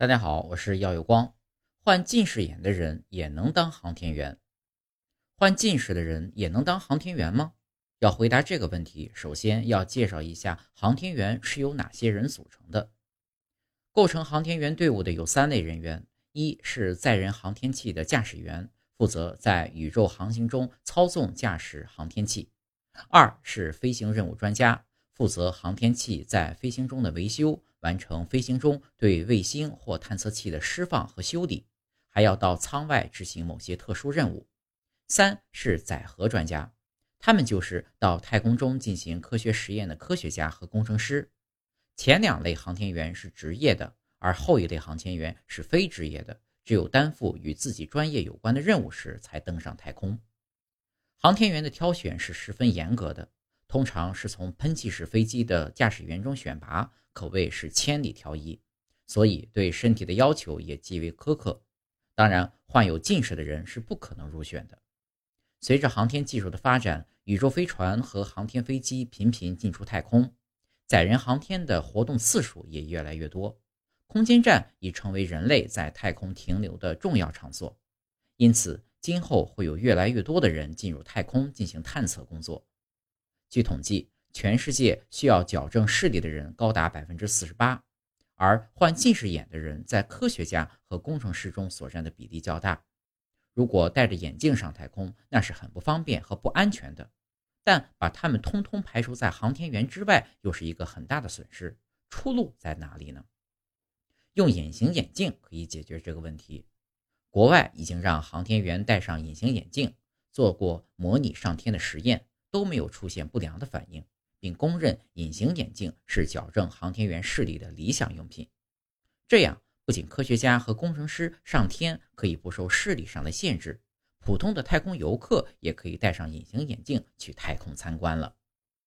大家好，我是耀有光。患近视眼的人也能当航天员？患近视的人也能当航天员吗？要回答这个问题，首先要介绍一下航天员是由哪些人组成的。构成航天员队伍的有三类人员：一是载人航天器的驾驶员，负责在宇宙航行中操纵驾驶航天器；二是飞行任务专家，负责航天器在飞行中的维修。完成飞行中对卫星或探测器的释放和修理，还要到舱外执行某些特殊任务。三是载荷专家，他们就是到太空中进行科学实验的科学家和工程师。前两类航天员是职业的，而后一类航天员是非职业的，只有担负与自己专业有关的任务时才登上太空。航天员的挑选是十分严格的，通常是从喷气式飞机的驾驶员中选拔。可谓是千里挑一，所以对身体的要求也极为苛刻。当然，患有近视的人是不可能入选的。随着航天技术的发展，宇宙飞船和航天飞机频频进出太空，载人航天的活动次数也越来越多，空间站已成为人类在太空停留的重要场所。因此，今后会有越来越多的人进入太空进行探测工作。据统计。全世界需要矫正视力的人高达百分之四十八，而患近视眼的人在科学家和工程师中所占的比例较大。如果戴着眼镜上太空，那是很不方便和不安全的。但把他们通通排除在航天员之外，又是一个很大的损失。出路在哪里呢？用隐形眼镜可以解决这个问题。国外已经让航天员戴上隐形眼镜，做过模拟上天的实验，都没有出现不良的反应。并公认隐形眼镜是矫正航天员视力的理想用品。这样，不仅科学家和工程师上天可以不受视力上的限制，普通的太空游客也可以戴上隐形眼镜去太空参观了。